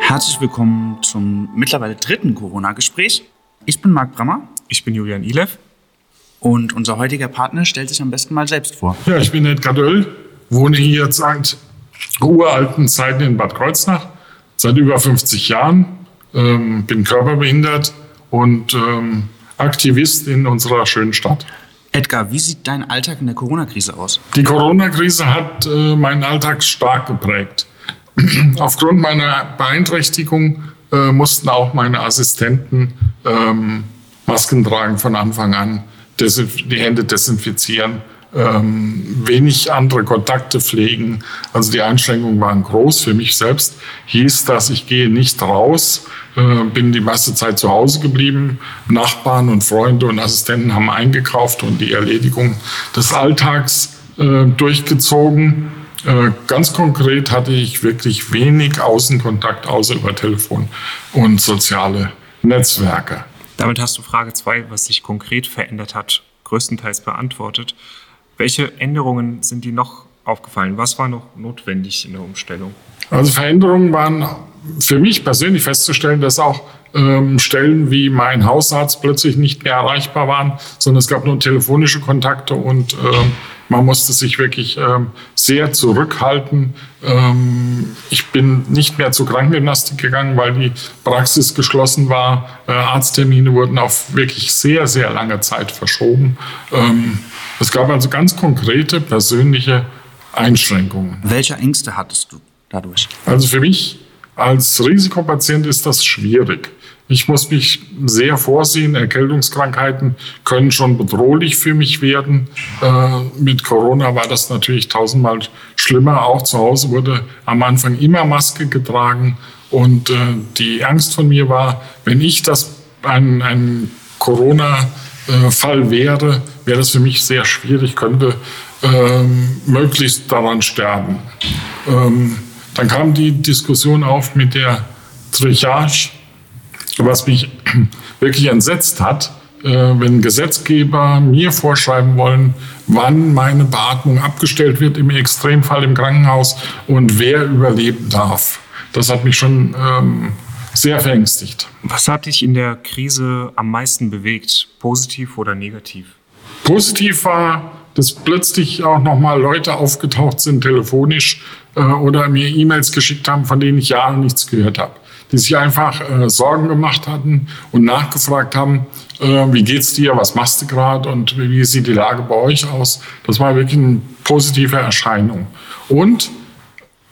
Herzlich willkommen zum mittlerweile dritten Corona-Gespräch. Ich bin Marc Brammer. Ich bin Julian Ilev. Und unser heutiger Partner stellt sich am besten mal selbst vor. Ja, ich bin Edgar Döll, wohne hier seit uralten Zeiten in Bad Kreuznach, seit über 50 Jahren, ähm, bin körperbehindert und ähm, Aktivist in unserer schönen Stadt. Edgar, wie sieht dein Alltag in der Corona-Krise aus? Die Corona-Krise hat äh, meinen Alltag stark geprägt. Aufgrund meiner Beeinträchtigung äh, mussten auch meine Assistenten ähm, Masken tragen von Anfang an, die Hände desinfizieren ähm, wenig andere Kontakte pflegen. Also die Einschränkungen waren groß. Für mich selbst hieß das, ich gehe nicht raus, äh, bin die meiste Zeit zu Hause geblieben. Nachbarn und Freunde und Assistenten haben eingekauft und die Erledigung des Alltags äh, durchgezogen. Äh, ganz konkret hatte ich wirklich wenig Außenkontakt außer über Telefon und soziale Netzwerke. Damit hast du Frage 2, was sich konkret verändert hat, größtenteils beantwortet. Welche Änderungen sind dir noch aufgefallen? Was war noch notwendig in der Umstellung? Also Veränderungen waren für mich persönlich festzustellen, dass auch ähm, Stellen wie mein Hausarzt plötzlich nicht mehr erreichbar waren, sondern es gab nur telefonische Kontakte und ähm, man musste sich wirklich ähm, sehr zurückhalten. Ähm, ich bin nicht mehr zur Krankengymnastik gegangen, weil die Praxis geschlossen war. Äh, Arzttermine wurden auf wirklich sehr, sehr lange Zeit verschoben. Es gab also ganz konkrete persönliche Einschränkungen. Welche Ängste hattest du dadurch? Also für mich als Risikopatient ist das schwierig. Ich muss mich sehr vorsehen. Erkältungskrankheiten können schon bedrohlich für mich werden. Äh, mit Corona war das natürlich tausendmal schlimmer. Auch zu Hause wurde am Anfang immer Maske getragen. Und äh, die Angst von mir war, wenn ich das ein, ein Corona-Fall wäre, wäre das für mich sehr schwierig, könnte ähm, möglichst daran sterben. Ähm, dann kam die Diskussion auf mit der Triage was mich wirklich entsetzt hat, äh, wenn Gesetzgeber mir vorschreiben wollen, wann meine Beatmung abgestellt wird, im Extremfall im Krankenhaus und wer überleben darf. Das hat mich schon ähm, sehr verängstigt. Was hat dich in der Krise am meisten bewegt, positiv oder negativ? Positiv war, dass plötzlich auch nochmal Leute aufgetaucht sind, telefonisch äh, oder mir E-Mails geschickt haben, von denen ich Jahre nichts gehört habe die sich einfach äh, Sorgen gemacht hatten und nachgefragt haben, äh, wie geht's dir, was machst du gerade und wie sieht die Lage bei euch aus. Das war wirklich eine positive Erscheinung. Und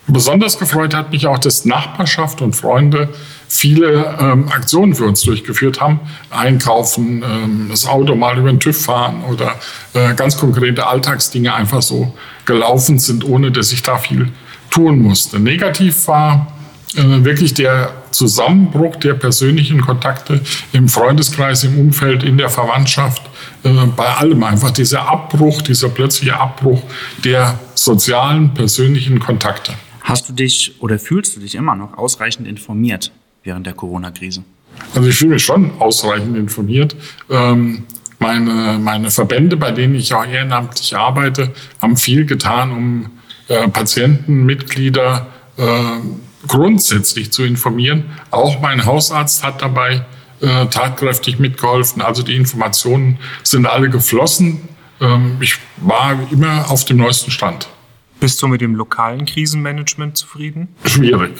besonders gefreut hat mich auch, dass Nachbarschaft und Freunde viele ähm, Aktionen für uns durchgeführt haben. Einkaufen, ähm, das Auto mal über den TÜV fahren oder äh, ganz konkrete Alltagsdinge einfach so gelaufen sind, ohne dass ich da viel tun musste. Negativ war äh, wirklich der Zusammenbruch der persönlichen Kontakte im Freundeskreis, im Umfeld, in der Verwandtschaft, äh, bei allem einfach dieser Abbruch, dieser plötzliche Abbruch der sozialen, persönlichen Kontakte. Hast du dich oder fühlst du dich immer noch ausreichend informiert während der Corona-Krise? Also ich fühle mich schon ausreichend informiert. Ähm, meine, meine Verbände, bei denen ich auch ehrenamtlich arbeite, haben viel getan, um äh, Patienten, Mitglieder, grundsätzlich zu informieren. Auch mein Hausarzt hat dabei äh, tatkräftig mitgeholfen. Also die Informationen sind alle geflossen. Ähm, ich war immer auf dem neuesten Stand. Bist du mit dem lokalen Krisenmanagement zufrieden? Schwierig.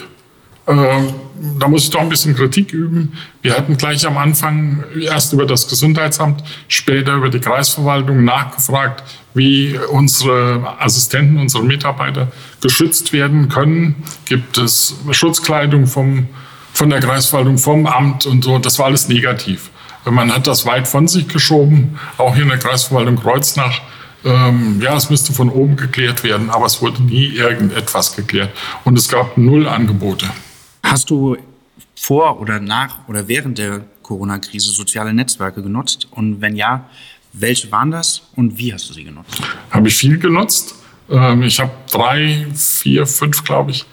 Ähm, da muss ich doch ein bisschen Kritik üben. Wir hatten gleich am Anfang erst über das Gesundheitsamt, später über die Kreisverwaltung nachgefragt, wie unsere Assistenten, unsere Mitarbeiter geschützt werden können. Gibt es Schutzkleidung vom, von der Kreisverwaltung, vom Amt und so. Das war alles negativ. Man hat das weit von sich geschoben, auch hier in der Kreisverwaltung Kreuznach. Ähm, ja, es müsste von oben geklärt werden, aber es wurde nie irgendetwas geklärt. Und es gab null Angebote. Hast du vor oder nach oder während der Corona-Krise soziale Netzwerke genutzt? Und wenn ja, welche waren das und wie hast du sie genutzt? Habe ich viel genutzt. Ähm, ich habe drei, vier, fünf, glaube ich,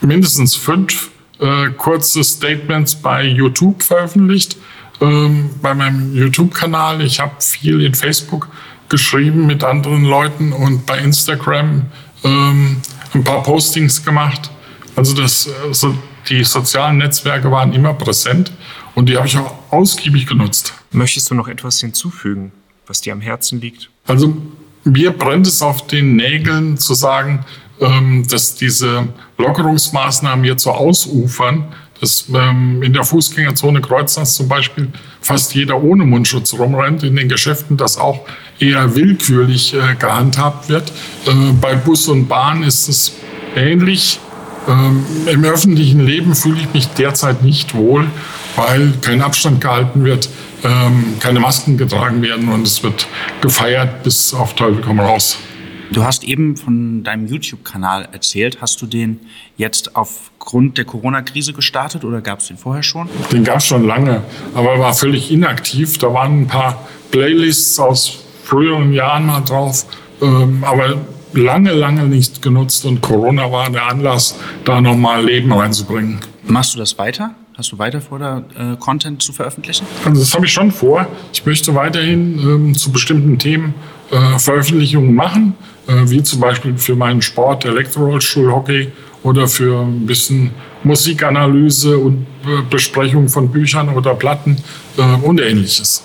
mindestens fünf äh, kurze Statements bei YouTube veröffentlicht, ähm, bei meinem YouTube-Kanal. Ich habe viel in Facebook geschrieben mit anderen Leuten und bei Instagram ähm, ein paar Postings gemacht. Also das, so die sozialen Netzwerke waren immer präsent und die habe ich auch ausgiebig genutzt. Möchtest du noch etwas hinzufügen, was dir am Herzen liegt? Also mir brennt es auf den Nägeln zu sagen, ähm, dass diese Lockerungsmaßnahmen jetzt so ausufern, dass ähm, in der Fußgängerzone Kreuzlands zum Beispiel fast jeder ohne Mundschutz rumrennt, in den Geschäften das auch eher willkürlich äh, gehandhabt wird. Äh, bei Bus und Bahn ist es ähnlich. Ähm, Im öffentlichen Leben fühle ich mich derzeit nicht wohl, weil kein Abstand gehalten wird, ähm, keine Masken getragen werden und es wird gefeiert bis auf Teufel komm raus. Du hast eben von deinem YouTube-Kanal erzählt. Hast du den jetzt aufgrund der Corona-Krise gestartet oder gab es den vorher schon? Den gab es schon lange, aber er war völlig inaktiv. Da waren ein paar Playlists aus früheren Jahren mal drauf, ähm, aber lange, lange nicht genutzt und Corona war der Anlass, da nochmal Leben reinzubringen. Machst du das weiter? Hast du weiter vor, da äh, Content zu veröffentlichen? Also das habe ich schon vor. Ich möchte weiterhin ähm, zu bestimmten Themen äh, Veröffentlichungen machen, äh, wie zum Beispiel für meinen Sport, Elektrorollstuhl-Hockey oder für ein bisschen Musikanalyse und äh, Besprechung von Büchern oder Platten äh, und ähnliches.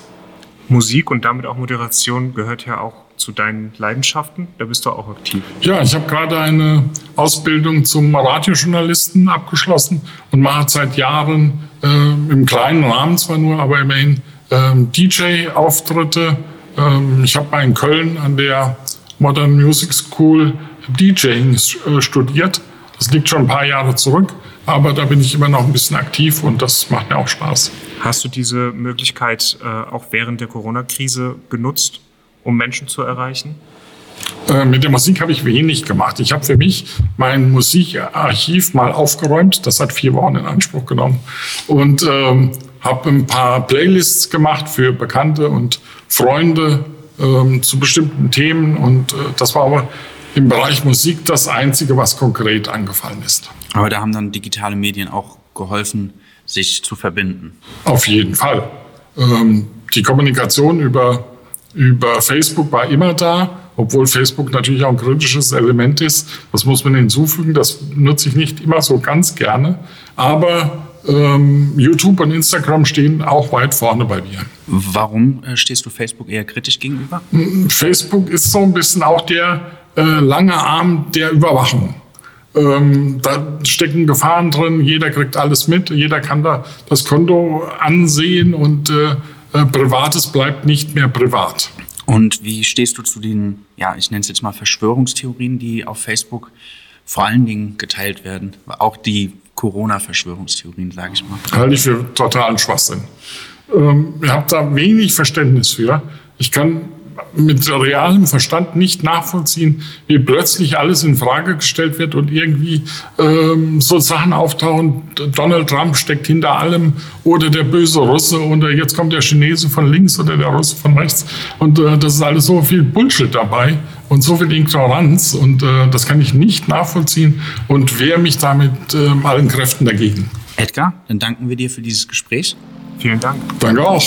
Musik und damit auch Moderation gehört ja auch zu deinen Leidenschaften. Da bist du auch aktiv. Ja, ich habe gerade eine Ausbildung zum Radiojournalisten abgeschlossen und mache seit Jahren äh, im kleinen Rahmen zwar nur, aber immerhin äh, DJ-Auftritte. Ähm, ich habe mal in Köln an der Modern Music School DJing äh, studiert. Das liegt schon ein paar Jahre zurück, aber da bin ich immer noch ein bisschen aktiv und das macht mir auch Spaß. Hast du diese Möglichkeit äh, auch während der Corona-Krise genutzt, um Menschen zu erreichen? Äh, mit der Musik habe ich wenig gemacht. Ich habe für mich mein Musikarchiv mal aufgeräumt. Das hat vier Wochen in Anspruch genommen. Und ähm, habe ein paar Playlists gemacht für Bekannte und Freunde ähm, zu bestimmten Themen. Und äh, das war aber im Bereich Musik das Einzige, was konkret angefallen ist. Aber da haben dann digitale Medien auch geholfen, sich zu verbinden. Auf jeden Fall. Ähm, die Kommunikation über, über Facebook war immer da, obwohl Facebook natürlich auch ein kritisches Element ist. Das muss man hinzufügen. Das nutze ich nicht immer so ganz gerne. Aber ähm, YouTube und Instagram stehen auch weit vorne bei mir. Warum äh, stehst du Facebook eher kritisch gegenüber? Facebook ist so ein bisschen auch der äh, lange Arm der Überwachung. Ähm, da stecken Gefahren drin, jeder kriegt alles mit, jeder kann da das Konto ansehen und äh, Privates bleibt nicht mehr privat. Und wie stehst du zu den, ja, ich nenne es jetzt mal Verschwörungstheorien, die auf Facebook vor allen Dingen geteilt werden? Auch die Corona-Verschwörungstheorien, sage ich mal. Halte ich für totalen Schwachsinn. Ähm, ich habe da wenig Verständnis für. Ich kann mit realem Verstand nicht nachvollziehen, wie plötzlich alles in Frage gestellt wird und irgendwie ähm, so Sachen auftauchen. Donald Trump steckt hinter allem oder der böse Russe oder jetzt kommt der Chinese von links oder der Russe von rechts und äh, das ist alles so viel Bullshit dabei und so viel Ignoranz und äh, das kann ich nicht nachvollziehen und wehre mich damit äh, allen Kräften dagegen. Edgar, dann danken wir dir für dieses Gespräch. Vielen Dank. Danke auch.